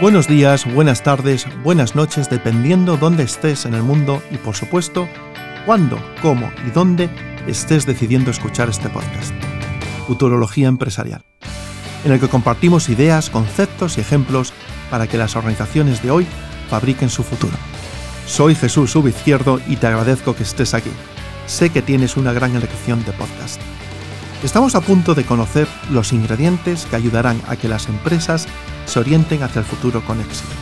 Buenos días, buenas tardes, buenas noches, dependiendo dónde estés en el mundo y por supuesto, cuándo, cómo y dónde estés decidiendo escuchar este podcast. Futurología Empresarial, en el que compartimos ideas, conceptos y ejemplos para que las organizaciones de hoy fabriquen su futuro. Soy Jesús Izquierdo y te agradezco que estés aquí. Sé que tienes una gran elección de podcast. Estamos a punto de conocer los ingredientes que ayudarán a que las empresas se orienten hacia el futuro con éxito.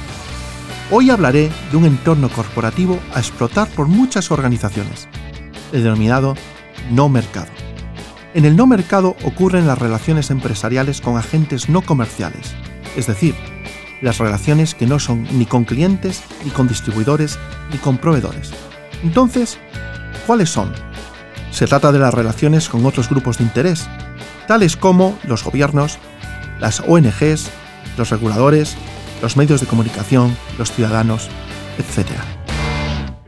Hoy hablaré de un entorno corporativo a explotar por muchas organizaciones, el denominado no mercado. En el no mercado ocurren las relaciones empresariales con agentes no comerciales, es decir, las relaciones que no son ni con clientes, ni con distribuidores, ni con proveedores. Entonces, ¿cuáles son? Se trata de las relaciones con otros grupos de interés, tales como los gobiernos, las ONGs, los reguladores, los medios de comunicación, los ciudadanos, etc.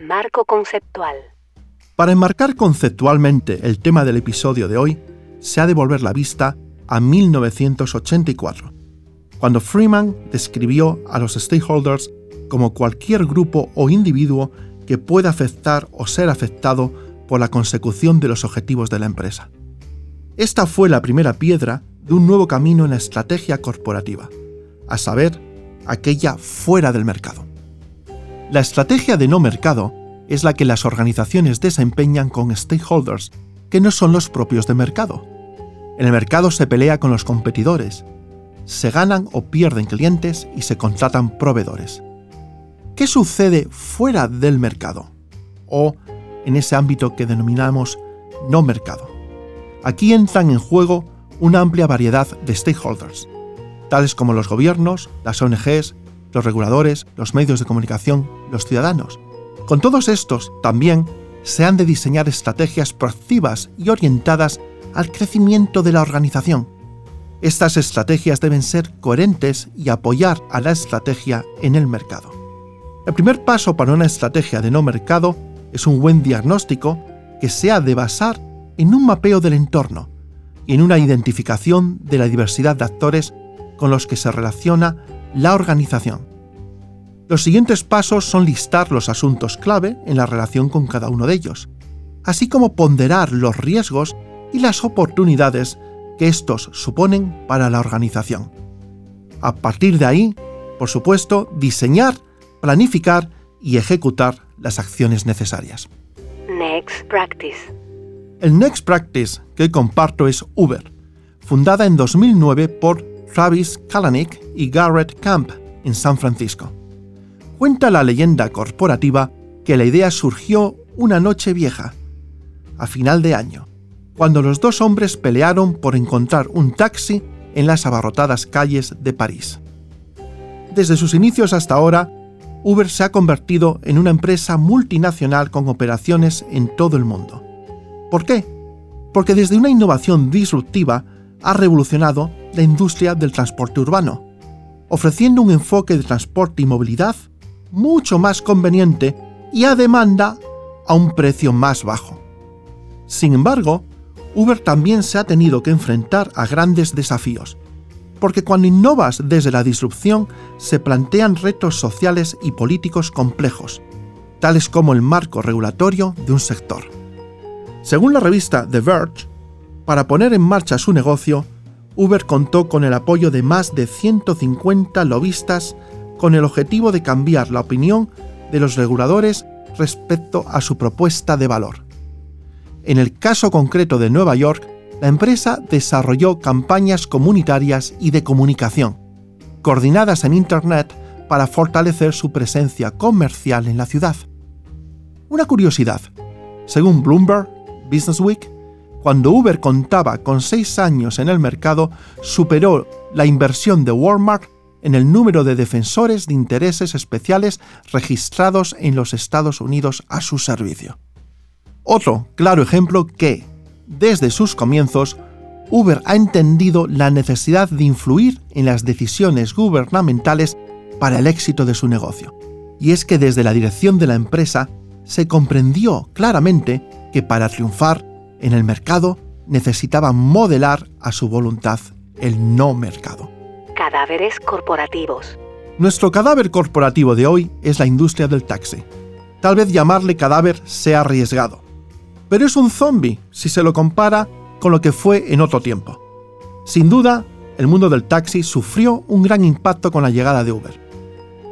Marco conceptual. Para enmarcar conceptualmente el tema del episodio de hoy, se ha de volver la vista a 1984, cuando Freeman describió a los stakeholders como cualquier grupo o individuo que pueda afectar o ser afectado por la consecución de los objetivos de la empresa. Esta fue la primera piedra de un nuevo camino en la estrategia corporativa, a saber, aquella fuera del mercado. La estrategia de no mercado es la que las organizaciones desempeñan con stakeholders que no son los propios de mercado. En el mercado se pelea con los competidores, se ganan o pierden clientes y se contratan proveedores. ¿Qué sucede fuera del mercado? O en ese ámbito que denominamos no mercado. Aquí entran en juego una amplia variedad de stakeholders, tales como los gobiernos, las ONGs, los reguladores, los medios de comunicación, los ciudadanos. Con todos estos, también se han de diseñar estrategias proactivas y orientadas al crecimiento de la organización. Estas estrategias deben ser coherentes y apoyar a la estrategia en el mercado. El primer paso para una estrategia de no mercado es un buen diagnóstico que se ha de basar en un mapeo del entorno y en una identificación de la diversidad de actores con los que se relaciona la organización. Los siguientes pasos son listar los asuntos clave en la relación con cada uno de ellos, así como ponderar los riesgos y las oportunidades que estos suponen para la organización. A partir de ahí, por supuesto, diseñar, planificar y ejecutar las acciones necesarias. Next Practice. El Next Practice que comparto es Uber, fundada en 2009 por Travis Kalanick y Garrett Camp en San Francisco. Cuenta la leyenda corporativa que la idea surgió una noche vieja, a final de año, cuando los dos hombres pelearon por encontrar un taxi en las abarrotadas calles de París. Desde sus inicios hasta ahora, Uber se ha convertido en una empresa multinacional con operaciones en todo el mundo. ¿Por qué? Porque desde una innovación disruptiva ha revolucionado la industria del transporte urbano, ofreciendo un enfoque de transporte y movilidad mucho más conveniente y a demanda a un precio más bajo. Sin embargo, Uber también se ha tenido que enfrentar a grandes desafíos, porque cuando innovas desde la disrupción se plantean retos sociales y políticos complejos, tales como el marco regulatorio de un sector. Según la revista The Verge, para poner en marcha su negocio, Uber contó con el apoyo de más de 150 lobistas con el objetivo de cambiar la opinión de los reguladores respecto a su propuesta de valor. En el caso concreto de Nueva York, la empresa desarrolló campañas comunitarias y de comunicación, coordinadas en Internet para fortalecer su presencia comercial en la ciudad. Una curiosidad, según Bloomberg Businessweek, cuando Uber contaba con seis años en el mercado, superó la inversión de Walmart en el número de defensores de intereses especiales registrados en los Estados Unidos a su servicio. Otro claro ejemplo que, desde sus comienzos, Uber ha entendido la necesidad de influir en las decisiones gubernamentales para el éxito de su negocio. Y es que desde la dirección de la empresa se comprendió claramente que para triunfar en el mercado necesitaba modelar a su voluntad el no mercado. Cadáveres corporativos. Nuestro cadáver corporativo de hoy es la industria del taxi. Tal vez llamarle cadáver sea arriesgado, pero es un zombie si se lo compara con lo que fue en otro tiempo. Sin duda, el mundo del taxi sufrió un gran impacto con la llegada de Uber,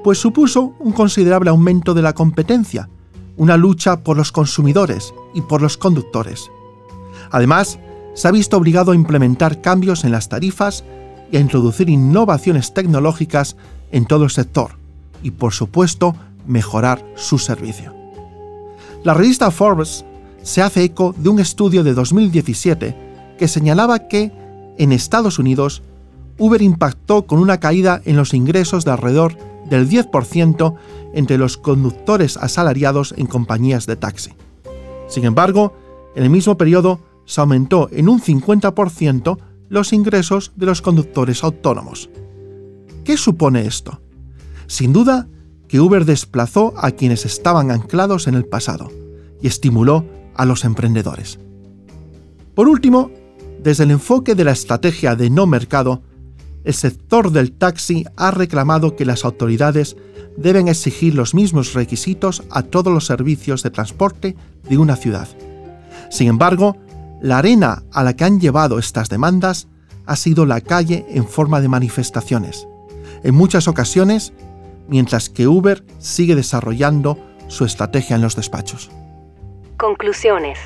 pues supuso un considerable aumento de la competencia, una lucha por los consumidores y por los conductores. Además, se ha visto obligado a implementar cambios en las tarifas y a introducir innovaciones tecnológicas en todo el sector y, por supuesto, mejorar su servicio. La revista Forbes se hace eco de un estudio de 2017 que señalaba que, en Estados Unidos, Uber impactó con una caída en los ingresos de alrededor del 10% entre los conductores asalariados en compañías de taxi. Sin embargo, en el mismo periodo se aumentó en un 50% los ingresos de los conductores autónomos. ¿Qué supone esto? Sin duda que Uber desplazó a quienes estaban anclados en el pasado y estimuló a los emprendedores. Por último, desde el enfoque de la estrategia de no mercado, el sector del taxi ha reclamado que las autoridades deben exigir los mismos requisitos a todos los servicios de transporte de una ciudad. Sin embargo, la arena a la que han llevado estas demandas ha sido la calle en forma de manifestaciones, en muchas ocasiones, mientras que Uber sigue desarrollando su estrategia en los despachos. Conclusiones.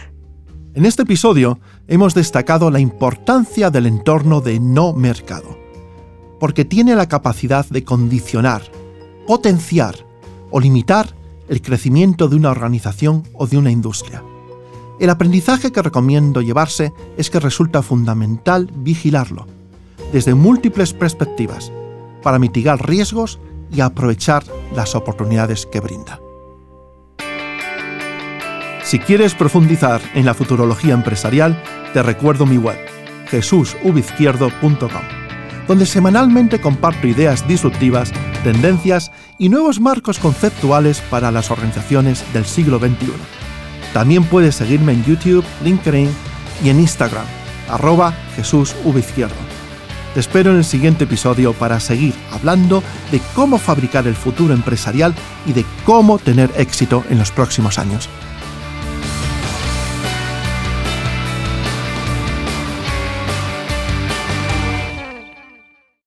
En este episodio hemos destacado la importancia del entorno de no mercado, porque tiene la capacidad de condicionar, potenciar o limitar el crecimiento de una organización o de una industria. El aprendizaje que recomiendo llevarse es que resulta fundamental vigilarlo, desde múltiples perspectivas, para mitigar riesgos y aprovechar las oportunidades que brinda. Si quieres profundizar en la futurología empresarial, te recuerdo mi web, jesusubizquierdo.com, donde semanalmente comparto ideas disruptivas, tendencias y nuevos marcos conceptuales para las organizaciones del siglo XXI también puedes seguirme en YouTube, LinkedIn y en Instagram, arroba Jesús Te espero en el siguiente episodio para seguir hablando de cómo fabricar el futuro empresarial y de cómo tener éxito en los próximos años.